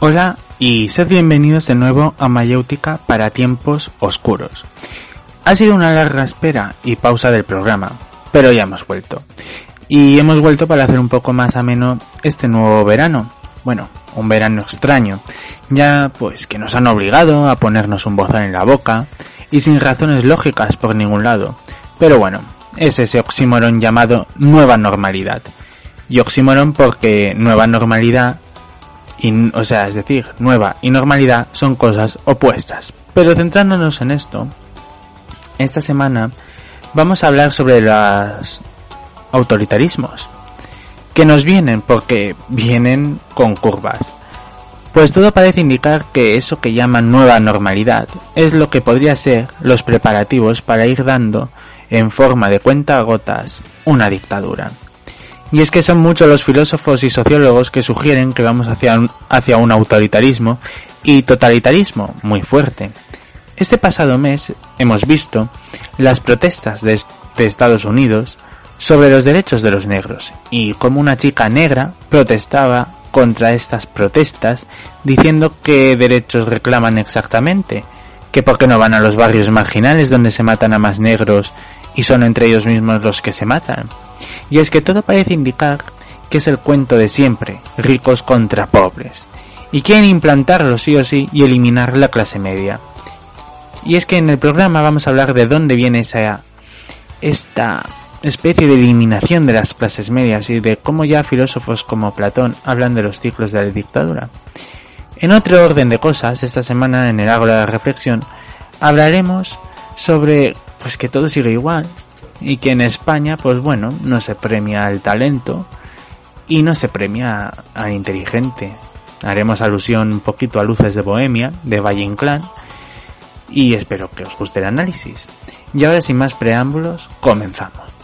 Hola y sed bienvenidos de nuevo a Mayéutica para tiempos oscuros. Ha sido una larga espera y pausa del programa, pero ya hemos vuelto. Y hemos vuelto para hacer un poco más ameno este nuevo verano. Bueno, un verano extraño, ya pues que nos han obligado a ponernos un bozal en la boca y sin razones lógicas por ningún lado. Pero bueno, es ese oxímoron llamado nueva normalidad. Y oxímoron porque nueva normalidad y, o sea, es decir, nueva y normalidad son cosas opuestas. Pero centrándonos en esto, esta semana vamos a hablar sobre los autoritarismos, que nos vienen porque vienen con curvas. Pues todo parece indicar que eso que llaman nueva normalidad es lo que podría ser los preparativos para ir dando, en forma de cuenta gotas, una dictadura. Y es que son muchos los filósofos y sociólogos que sugieren que vamos hacia un, hacia un autoritarismo y totalitarismo muy fuerte. Este pasado mes hemos visto las protestas de, de Estados Unidos sobre los derechos de los negros y cómo una chica negra protestaba contra estas protestas diciendo qué derechos reclaman exactamente, que por qué no van a los barrios marginales donde se matan a más negros y son entre ellos mismos los que se matan. Y es que todo parece indicar que es el cuento de siempre, ricos contra pobres, y quieren implantarlo sí o sí y eliminar la clase media. Y es que en el programa vamos a hablar de dónde viene esa esta especie de eliminación de las clases medias y de cómo ya filósofos como Platón hablan de los ciclos de la dictadura. En otro orden de cosas, esta semana en el Ágora de la Reflexión hablaremos sobre pues que todo sigue igual. Y que en España pues bueno no se premia al talento y no se premia al inteligente. Haremos alusión un poquito a Luces de Bohemia de Valle Inclán y espero que os guste el análisis. Y ahora sin más preámbulos comenzamos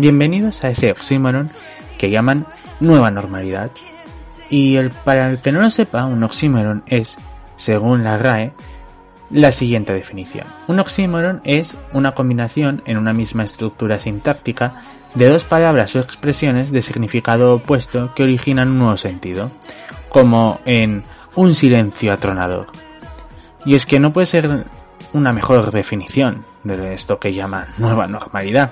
Bienvenidos a ese oxímoron que llaman nueva normalidad. Y el, para el que no lo sepa, un oxímoron es, según la RAE, la siguiente definición. Un oxímoron es una combinación en una misma estructura sintáctica de dos palabras o expresiones de significado opuesto que originan un nuevo sentido, como en un silencio atronador. Y es que no puede ser una mejor definición de esto que llaman nueva normalidad.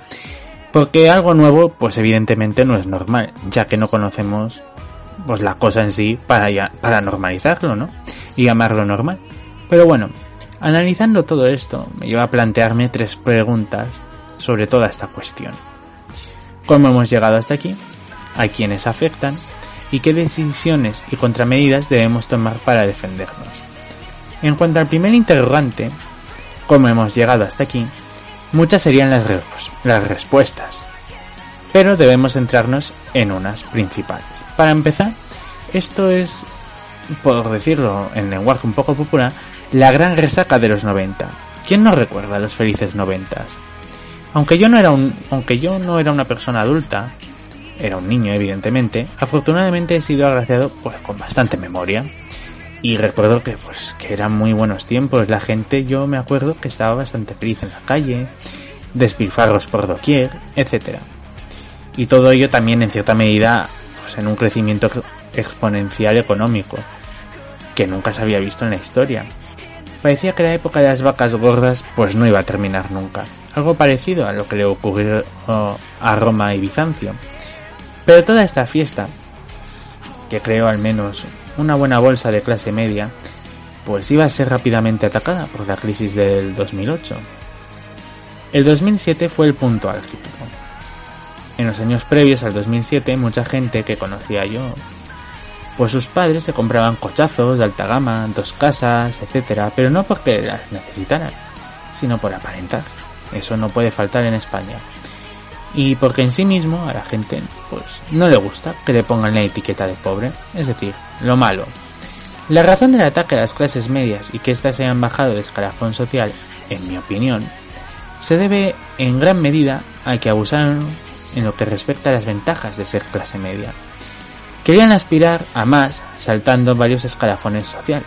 Porque algo nuevo, pues evidentemente no es normal, ya que no conocemos pues la cosa en sí para, ya, para normalizarlo, ¿no? Y llamarlo normal. Pero bueno, analizando todo esto, me lleva a plantearme tres preguntas sobre toda esta cuestión. ¿Cómo hemos llegado hasta aquí? ¿A quiénes afectan? ¿Y qué decisiones y contramedidas debemos tomar para defendernos? En cuanto al primer interrogante, ¿cómo hemos llegado hasta aquí? Muchas serían las, las respuestas, pero debemos centrarnos en unas principales. Para empezar, esto es, por decirlo en lenguaje un poco popular, la gran resaca de los 90. ¿Quién no recuerda los felices noventas? Aunque yo no era un, aunque yo no era una persona adulta, era un niño evidentemente, afortunadamente he sido agraciado pues con bastante memoria Y recuerdo que pues que eran muy buenos tiempos. La gente, yo me acuerdo que estaba bastante feliz en la calle, despilfarros por doquier, etcétera. Y todo ello también en cierta medida pues en un crecimiento exponencial económico que nunca se había visto en la historia. Parecía que la época de las vacas gordas pues no iba a terminar nunca. Algo parecido a lo que le ocurrió a Roma y Bizancio. Pero toda esta fiesta, que creó al menos una buena bolsa de clase media, pues iba a ser rápidamente atacada por la crisis del 2008. El 2007 fue el punto álgido. En los años previos al 2007, mucha gente que conocía yo, pues sus padres se compraban cochazos de alta gama, dos casas, etc., pero no porque las necesitaran, sino por aparentar. Eso no puede faltar en España. Y porque en sí mismo a la gente pues no le gusta que le pongan la etiqueta de pobre, es decir, lo malo. La razón del ataque a las clases medias y que éstas hayan bajado de escalafón social, en mi opinión, se debe en gran medida a que abusaron en lo que respecta a las ventajas de ser clase media. Querían aspirar a más saltando varios escalafones sociales,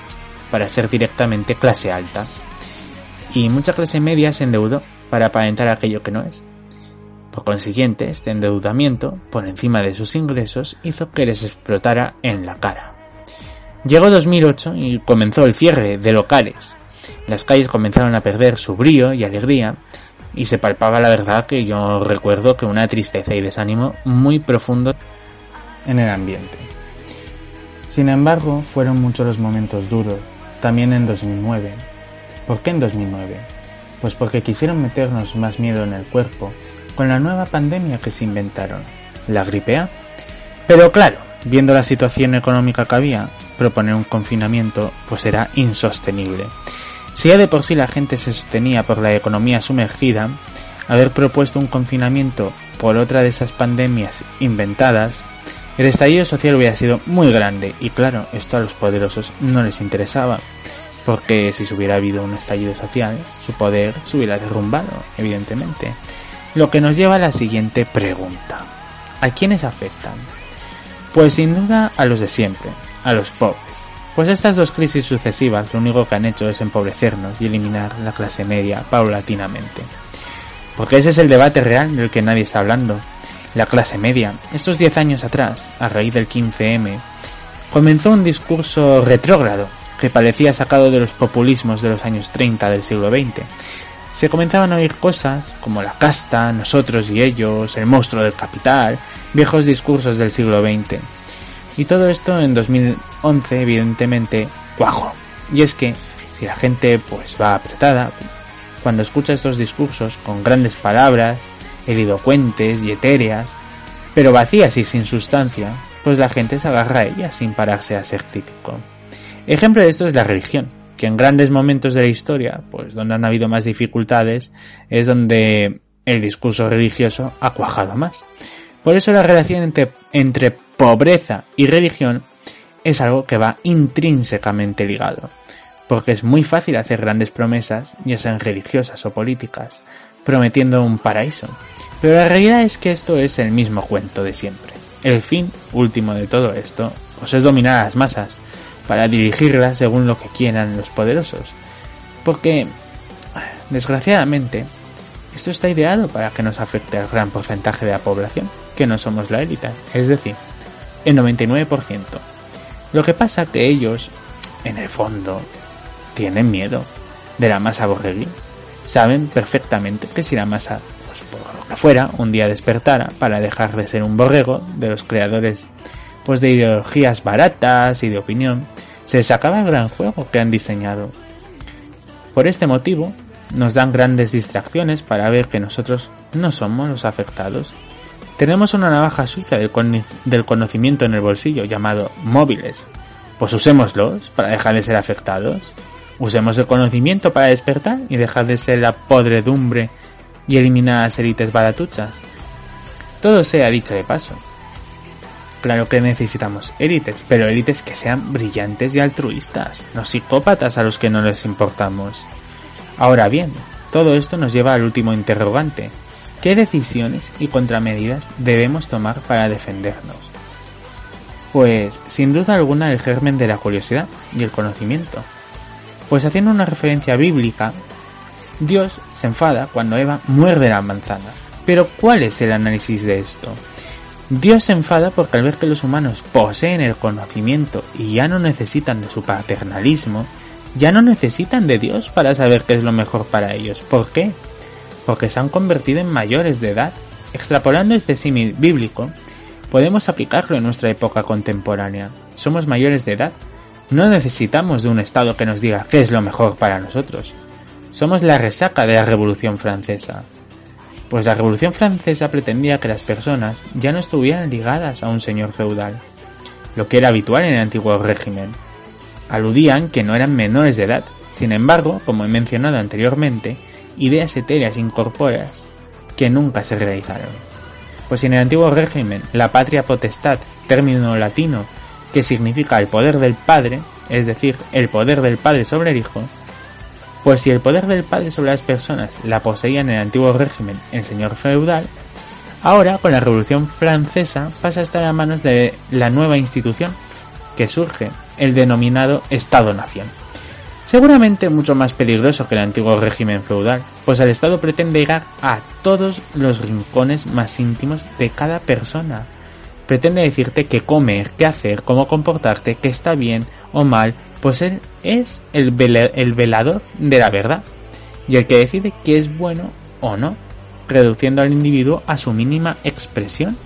para ser directamente clase alta. Y mucha clase media se endeudó para aparentar aquello que no es. Por consiguiente, este endeudamiento, por encima de sus ingresos, hizo que les explotara en la cara. Llegó 2008 y comenzó el cierre de locales. Las calles comenzaron a perder su brío y alegría, y se palpaba la verdad que yo recuerdo que una tristeza y desánimo muy profundo en el ambiente. Sin embargo, fueron muchos los momentos duros, también en 2009. ¿Por qué en 2009? Pues porque quisieron meternos más miedo en el cuerpo con la nueva pandemia que se inventaron, la gripe A. Pero claro, viendo la situación económica que había, proponer un confinamiento pues era insostenible. Si ya de por sí la gente se sostenía por la economía sumergida, haber propuesto un confinamiento por otra de esas pandemias inventadas, el estallido social hubiera sido muy grande y claro, esto a los poderosos no les interesaba, porque si hubiera habido un estallido social, su poder se hubiera derrumbado, evidentemente. Lo que nos lleva a la siguiente pregunta. ¿A quiénes afectan? Pues sin duda a los de siempre, a los pobres. Pues estas dos crisis sucesivas lo único que han hecho es empobrecernos y eliminar la clase media paulatinamente. Porque ese es el debate real del que nadie está hablando. La clase media, estos 10 años atrás, a raíz del 15M, comenzó un discurso retrógrado que parecía sacado de los populismos de los años 30 del siglo XX. Se comenzaban a oír cosas como la casta, nosotros y ellos, el monstruo del capital, viejos discursos del siglo XX. Y todo esto en 2011, evidentemente, cuajo. Y es que, si la gente pues va apretada, cuando escucha estos discursos con grandes palabras, elidocuentes y etéreas, pero vacías y sin sustancia, pues la gente se agarra a ellas sin pararse a ser crítico. Ejemplo de esto es la religión, que en grandes momentos de la historia, pues donde han habido más dificultades, es donde el discurso religioso ha cuajado más. Por eso la relación entre, entre pobreza y religión es algo que va intrínsecamente ligado, porque es muy fácil hacer grandes promesas, ya sean religiosas o políticas, prometiendo un paraíso. Pero la realidad es que esto es el mismo cuento de siempre. El fin último de todo esto, pues es dominar a las masas, para dirigirlas según lo que quieran los poderosos. Porque, desgraciadamente, esto está ideado para que nos afecte al gran porcentaje de la población, que no somos la élite, es decir, el 99%. Lo que pasa que ellos, en el fondo, tienen miedo de la masa borreguí. Saben perfectamente que si la masa, pues por lo que fuera, un día despertara para dejar de ser un borrego de los creadores pues de ideologías baratas y de opinión, se les acaba el gran juego que han diseñado. Por este motivo, nos dan grandes distracciones para ver que nosotros no somos los afectados tenemos una navaja suiza del, conocimiento en el bolsillo llamado móviles. Pues usémoslos para dejar de ser afectados. Usemos el conocimiento para despertar y dejar de ser la podredumbre y eliminar las élites baratuchas. Todo sea dicho de paso. Claro que necesitamos élites, pero élites que sean brillantes y altruistas, no psicópatas a los que no les importamos. Ahora bien, todo esto nos lleva al último interrogante. ¿Qué decisiones y contramedidas debemos tomar para defendernos? Pues sin duda alguna el germen de la curiosidad y el conocimiento. Pues haciendo una referencia bíblica, Dios se enfada cuando Eva muerde la manzana. Pero ¿cuál es el análisis de esto? Dios se enfada porque al ver que los humanos poseen el conocimiento y ya no necesitan de su paternalismo, ya no necesitan de Dios para saber qué es lo mejor para ellos. ¿Por qué? Porque se han convertido en mayores de edad. Extrapolando este símil bíblico, podemos aplicarlo en nuestra época contemporánea. Somos mayores de edad. No necesitamos de un Estado que nos diga qué es lo mejor para nosotros. Somos la resaca de la Revolución Francesa. Pues la Revolución Francesa pretendía que las personas ya no estuvieran ligadas a un señor feudal, lo que era habitual en el antiguo régimen. Aludían que no eran menores de edad. Sin embargo, como he mencionado anteriormente, ideas etéreas incorpóreas que nunca se realizaron. Pues en el antiguo régimen, la patria potestad, término latino que significa el poder del padre, es decir, el poder del padre sobre el hijo, pues si el poder del padre sobre las personas la poseía en el antiguo régimen el señor feudal, ahora con la Revolución Francesa pasa a estar a manos de la nueva institución que surge, el denominado Estado-Nación. Seguramente mucho más peligroso que el antiguo régimen feudal, pues el Estado pretende llegar a todos los rincones más íntimos de cada persona. Pretende decirte qué comer, qué hacer, cómo comportarte, qué está bien o mal, pues él es el, el velador de la verdad y el que decide qué es bueno o no, reduciendo al individuo a su mínima expresión,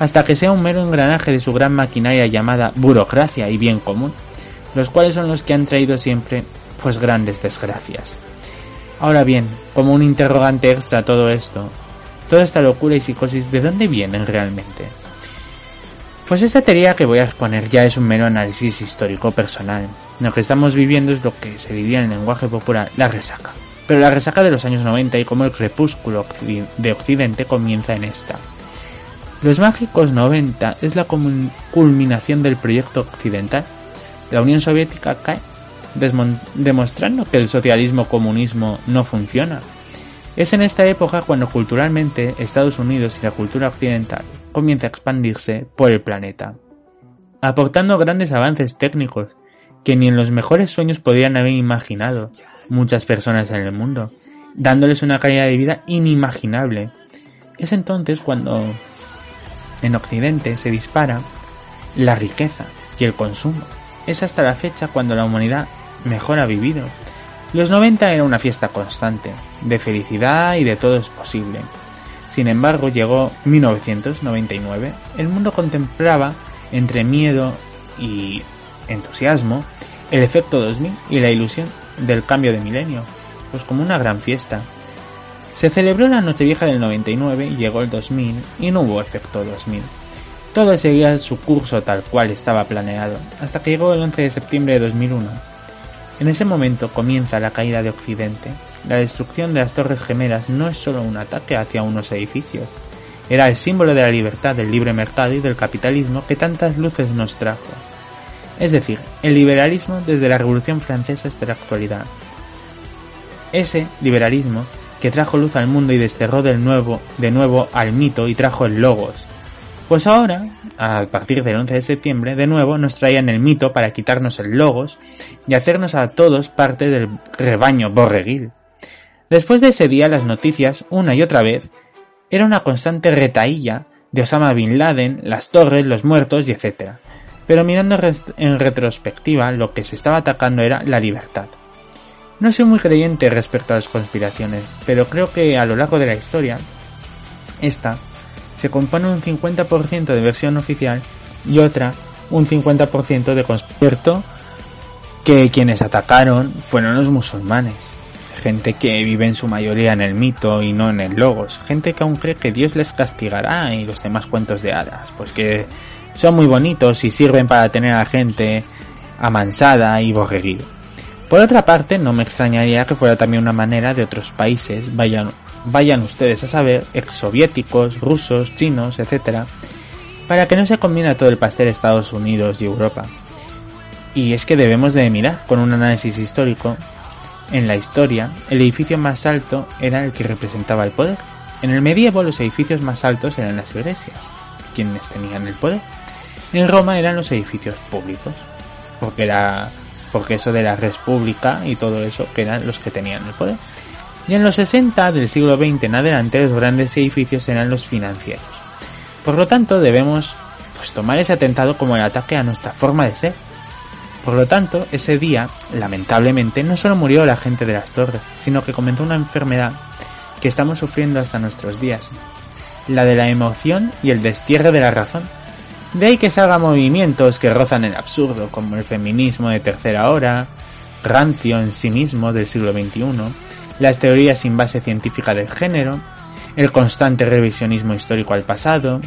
hasta que sea un mero engranaje de su gran maquinaria llamada burocracia y bien común, los cuales son los que han traído siempre pues grandes desgracias. Ahora bien, como un interrogante extra a todo esto, toda esta locura y psicosis, ¿de dónde vienen realmente? Pues esta teoría que voy a exponer ya es un mero análisis histórico personal. Lo que estamos viviendo es lo que se diría en el lenguaje popular la resaca. Pero la resaca de los años 90 y como el crepúsculo de Occidente comienza en esta. Los mágicos 90 es la culminación del proyecto occidental. La Unión Soviética cae, demostrando que el socialismo-comunismo no funciona. Es en esta época cuando culturalmente Estados Unidos y la cultura occidental comienza a expandirse por el planeta, aportando grandes avances técnicos que ni en los mejores sueños podrían haber imaginado muchas personas en el mundo, dándoles una calidad de vida inimaginable. Es entonces cuando en Occidente se dispara la riqueza y el consumo. Es hasta la fecha cuando la humanidad mejor ha vivido. Los 90 era una fiesta constante, de felicidad y de todo es posible. Sin embargo, llegó 1999, el mundo contemplaba entre miedo y entusiasmo el efecto 2000 y la ilusión del cambio de milenio, pues como una gran fiesta. Se celebró la Nochevieja del 99 y llegó el 2000 y no hubo efecto 2000. Todo seguía su curso tal cual estaba planeado, hasta que llegó el 11 de septiembre de 2001. En ese momento comienza la caída de Occidente, la destrucción de las Torres Gemelas no es solo un ataque hacia unos edificios, era el símbolo de la libertad del libre mercado y del capitalismo que tantas luces nos trajo. Es decir, el liberalismo desde la Revolución Francesa hasta la actualidad. Ese liberalismo que trajo luz al mundo y desterró del nuevo, de nuevo al mito y trajo el logos. Pues ahora, a partir del 11 de septiembre, de nuevo nos traían el mito para quitarnos el logos y hacernos a todos parte del rebaño borreguil. Después de ese día las noticias, una y otra vez, era una constante retaílla de Osama Bin Laden, las torres, los muertos y etc. Pero mirando en retrospectiva, lo que se estaba atacando era la libertad. No soy muy creyente respecto a las conspiraciones, pero creo que a lo largo de la historia, esta se compone un 50% de versión oficial y otra un 50% de concierto que quienes atacaron fueron los musulmanes. Gente que vive en su mayoría en el mito y no en el logos, gente que aún cree que Dios les castigará y los demás cuentos de hadas, pues que son muy bonitos y sirven para tener a gente amansada y borreguil. Por otra parte, no me extrañaría que fuera también una manera de otros países, vayan, vayan ustedes a saber, exsoviéticos, rusos, chinos, etc., para que no se combine todo el pastel Estados Unidos y Europa. Y es que debemos de mirar con un análisis histórico en la historia, el edificio más alto era el que representaba el poder. En el medievo los edificios más altos eran las iglesias, quienes tenían el poder. en Roma eran los edificios públicos, porque era porque eso de la república y todo eso que eran los que tenían el poder. Y en los 60 del siglo XX en adelante los grandes edificios eran los financieros. Por lo tanto, debemos pues, tomar ese atentado como el ataque a nuestra forma de ser. Por lo tanto, ese día, lamentablemente, no solo murió la gente de las torres, sino que comenzó una enfermedad que estamos sufriendo hasta nuestros días, la de la emoción y el destierre de la razón. De ahí que salgan movimientos que rozan el absurdo, como el feminismo de tercera hora, rancio en sí mismo del siglo XXI, las teorías sin base científica del género, el constante revisionismo histórico al pasado,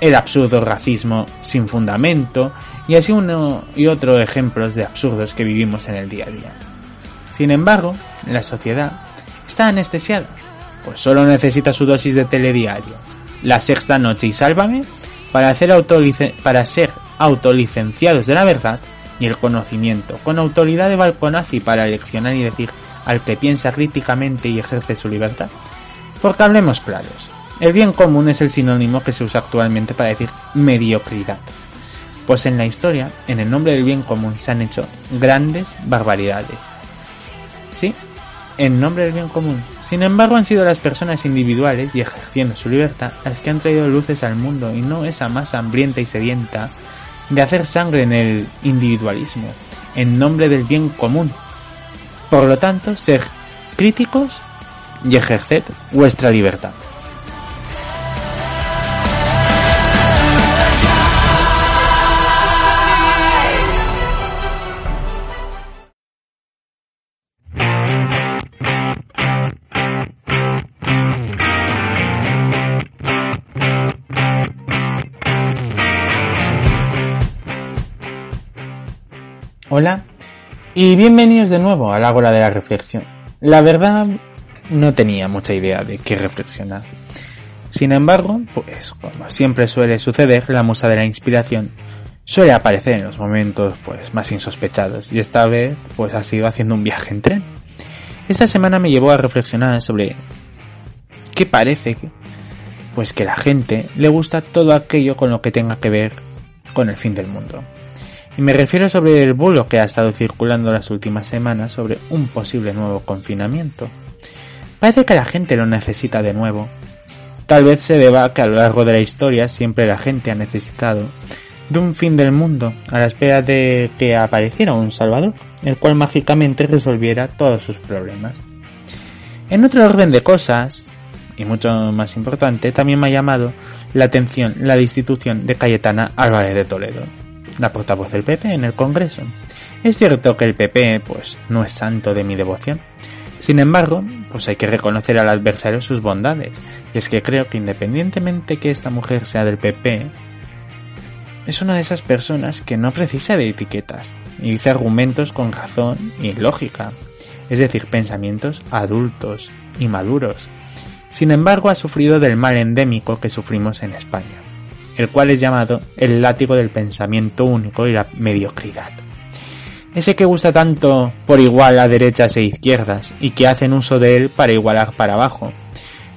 el absurdo racismo sin fundamento y así uno y otro ejemplos de absurdos que vivimos en el día a día. Sin embargo, la sociedad está anestesiada, pues solo necesita su dosis de telediario, la sexta noche y sálvame para, hacer para ser autolicenciados de la verdad y el conocimiento, con autoridad de balconazo y para eleccionar y decir al que piensa críticamente y ejerce su libertad. Porque hablemos claros, el bien común es el sinónimo que se usa actualmente para decir mediocridad. Pues en la historia, en el nombre del bien común, se han hecho grandes barbaridades. ¿Sí? En nombre del bien común. Sin embargo, han sido las personas individuales y ejerciendo su libertad las que han traído luces al mundo y no esa masa hambrienta y sedienta de hacer sangre en el individualismo, en nombre del bien común. Por lo tanto, ser críticos y ejerced vuestra libertad. Hola y bienvenidos de nuevo a la de la reflexión. La verdad no tenía mucha idea de qué reflexionar. Sin embargo, pues como siempre suele suceder, la musa de la inspiración suele aparecer en los momentos pues más insospechados y esta vez pues ha sido haciendo un viaje en tren. Esta semana me llevó a reflexionar sobre qué parece que pues que la gente le gusta todo aquello con lo que tenga que ver con el fin del mundo. Y me refiero sobre el bulo que ha estado circulando las últimas semanas sobre un posible nuevo confinamiento. Parece que la gente lo necesita de nuevo. Tal vez se deba a que a lo largo de la historia siempre la gente ha necesitado de un fin del mundo a la espera de que apareciera un Salvador, el cual mágicamente resolviera todos sus problemas. En otro orden de cosas, y mucho más importante, también me ha llamado la atención la destitución de Cayetana Álvarez de Toledo, la portavoz del PP en el Congreso. Es cierto que el PP, pues, no es santo de mi devoción. Sin embargo, pues hay que reconocer al adversario sus bondades. Y es que creo que independientemente que esta mujer sea del PP, es una de esas personas que no precisa de etiquetas y dice argumentos con razón y lógica. Es decir, pensamientos adultos y maduros. Sin embargo, ha sufrido del mal endémico que sufrimos en España el cual es llamado el látigo del pensamiento único y la mediocridad. Ese que gusta tanto por igual a derechas e izquierdas y que hacen uso de él para igualar para abajo.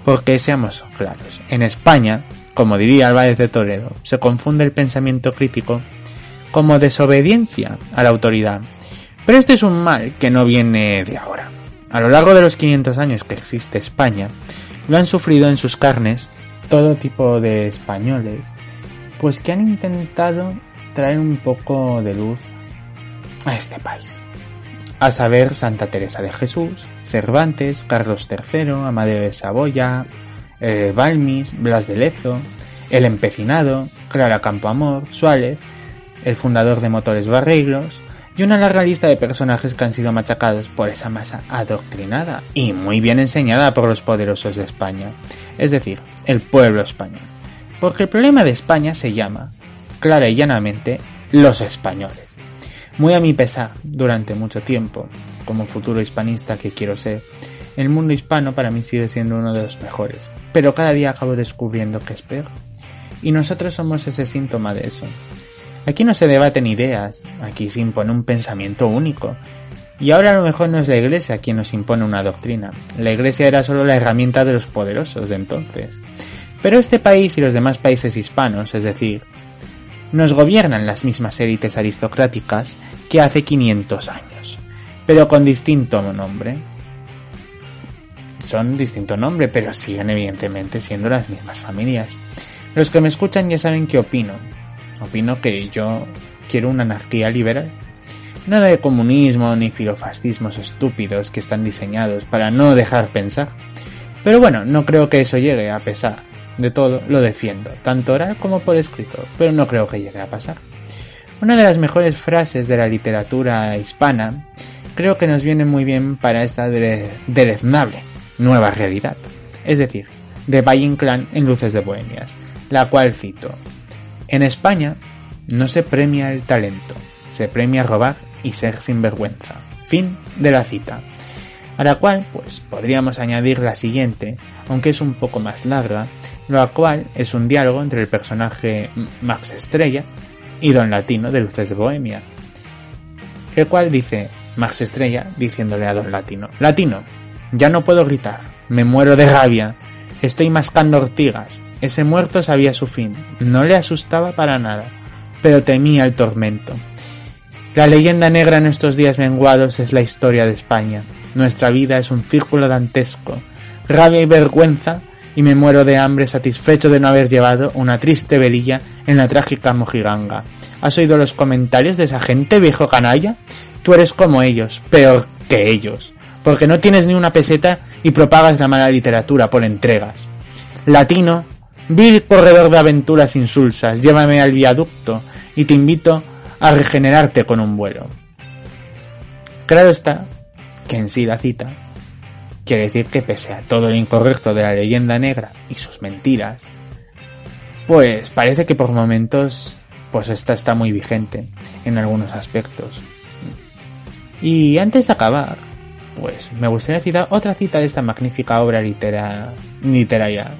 Porque seamos claros, en España, como diría Álvarez de Toledo, se confunde el pensamiento crítico como desobediencia a la autoridad. Pero este es un mal que no viene de ahora. A lo largo de los 500 años que existe España, lo han sufrido en sus carnes todo tipo de españoles pues que han intentado traer un poco de luz a este país. A saber, Santa Teresa de Jesús, Cervantes, Carlos III, Amadeo de Saboya, eh, Balmis, Blas de Lezo, El Empecinado, Clara Campoamor, Suárez, el fundador de Motores Barreiros, y una larga lista de personajes que han sido machacados por esa masa adoctrinada y muy bien enseñada por los poderosos de España, es decir, el pueblo español. Porque el problema de España se llama, clara y llanamente, los españoles. Muy a mi pesar, durante mucho tiempo, como futuro hispanista que quiero ser, el mundo hispano para mí sigue siendo uno de los mejores, pero cada día acabo descubriendo que es peor. Y nosotros somos ese síntoma de eso. Aquí no se debaten ideas, aquí se impone un pensamiento único. Y ahora a lo mejor no es la iglesia quien nos impone una doctrina. La iglesia era solo la herramienta de los poderosos de entonces. Pero este país y los demás países hispanos, es decir, nos gobiernan las mismas élites aristocráticas que hace 500 años, pero con distinto nombre. Son distinto nombre, pero siguen evidentemente siendo las mismas familias. Los que me escuchan ya saben qué opino. Opino que yo quiero una anarquía liberal. Nada de comunismo ni filofascismos estúpidos que están diseñados para no dejar pensar. Pero bueno, no creo que eso llegue a pesar de todo, lo defiendo, tanto oral como por escrito, pero no creo que llegue a pasar. Una de las mejores frases de la literatura hispana creo que nos viene muy bien para esta deleznable nueva realidad, es decir, de Valle Inclán en Luces de Bohemias, la cual cito. En España no se premia el talento, se premia robar y ser sinvergüenza. Fin de la cita. A la cual, pues, podríamos añadir la siguiente, aunque es un poco más larga, lo cual es un diálogo entre el personaje Max Estrella y Don Latino de Luces de Bohemia, el cual dice Max Estrella diciéndole a Don Latino, Latino, ya no puedo gritar, me muero de rabia, estoy mascando ortigas, ese muerto sabía su fin, no le asustaba para nada, pero temía el tormento. La leyenda negra en estos días menguados es la historia de España. Nuestra vida es un círculo dantesco. Rabia y vergüenza y me muero de hambre satisfecho de no haber llevado una triste velilla en la trágica mojiganga. ¿Has oído los comentarios de esa gente, viejo canalla? Tú eres como ellos, peor que ellos, porque no tienes ni una peseta y propagas la mala literatura por entregas. Latino, vil corredor de aventuras insulsas, llévame al viaducto y te invito a regenerarte con un vuelo. Claro está que en sí la cita Quiere decir que pese a todo lo incorrecto de la leyenda negra y sus mentiras, pues parece que por momentos pues esta está muy vigente en algunos aspectos. Y antes de acabar, pues me gustaría citar otra cita de esta magnífica obra literaria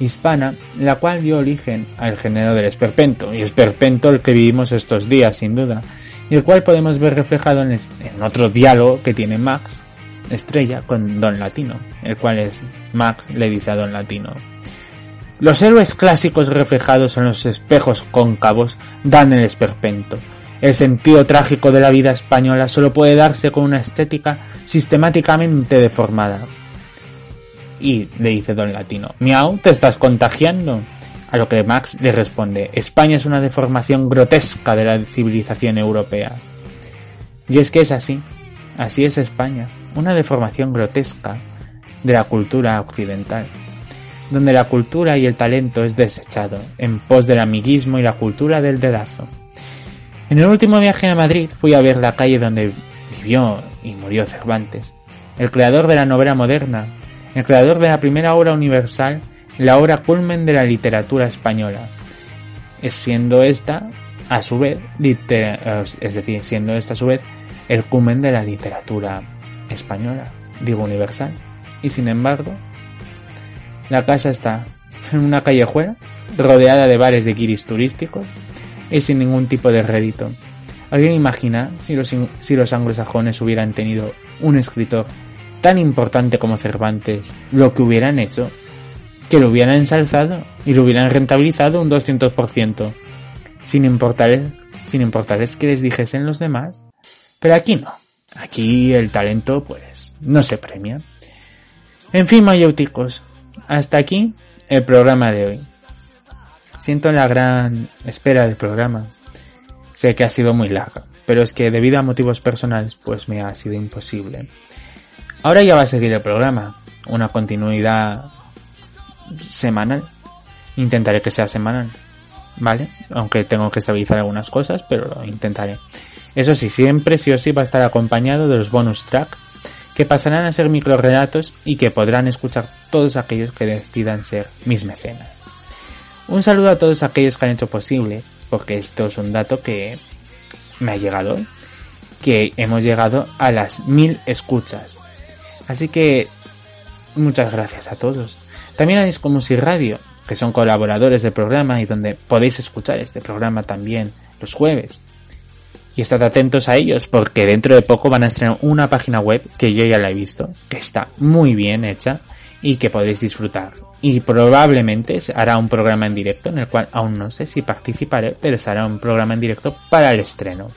hispana, la cual dio origen al género del esperpento, y esperpento el que vivimos estos días sin duda, y el cual podemos ver reflejado en, otro diálogo que tiene Max estrella con Don Latino, el cual es Max le dice a Don Latino. Los héroes clásicos reflejados en los espejos cóncavos dan el esperpento. El sentido trágico de la vida española solo puede darse con una estética sistemáticamente deformada. Y le dice Don Latino, Miau, ¿te estás contagiando? A lo que Max le responde, España es una deformación grotesca de la civilización europea. Y es que es así, así es España una deformación grotesca de la cultura occidental, donde la cultura y el talento es desechado en pos del amiguismo y la cultura del dedazo. En el último viaje a Madrid fui a ver la calle donde vivió y murió Cervantes, el creador de la novela moderna, el creador de la primera obra universal, la obra culmen de la literatura española, es siendo esta a su vez, es decir, siendo esta a su vez el culmen de la literatura española, digo universal. Y sin embargo, la casa está en una callejuela, rodeada de bares de guiris turísticos y sin ningún tipo de rédito. ¿Alguien imagina si los, si los anglosajones hubieran tenido un escritor tan importante como Cervantes, lo que hubieran hecho? Que lo hubieran ensalzado y lo hubieran rentabilizado un 200%, sin importarles, sin importarles que les dijesen los demás. Pero aquí no. Aquí el talento, pues, no se premia. En fin, mayéuticos, hasta aquí el programa de hoy. Siento la gran espera del programa. Sé que ha sido muy largo, pero es que debido a motivos personales, pues me ha sido imposible. Ahora ya va a seguir el programa, una continuidad semanal. Intentaré que sea semanal, ¿vale? Aunque tengo que estabilizar algunas cosas, pero lo intentaré. Eso sí, siempre sí o sí va a estar acompañado de los bonus track que pasarán a ser microrelatos y que podrán escuchar todos aquellos que decidan ser mis mecenas. Un saludo a todos aquellos que han hecho posible, porque esto es un dato que me ha llegado hoy, que hemos llegado a las mil escuchas. Así que muchas gracias a todos. También a Disco Music Radio, que son colaboradores del programa y donde podéis escuchar este programa también los jueves y estad atentos a ellos porque dentro de poco van a estrenar una página web que yo ya la he visto, que está muy bien hecha y que podréis disfrutar. Y probablemente se hará un programa en directo en el cual aún no sé si participaré, pero será un programa en directo para el estreno.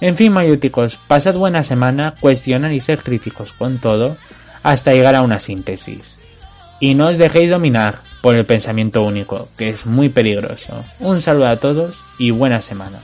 En fin, mayúticos, pasad buena semana, cuestionar y ser críticos con todo hasta llegar a una síntesis. Y no os dejéis dominar por el pensamiento único, que es muy peligroso. Un saludo a todos y buena semana.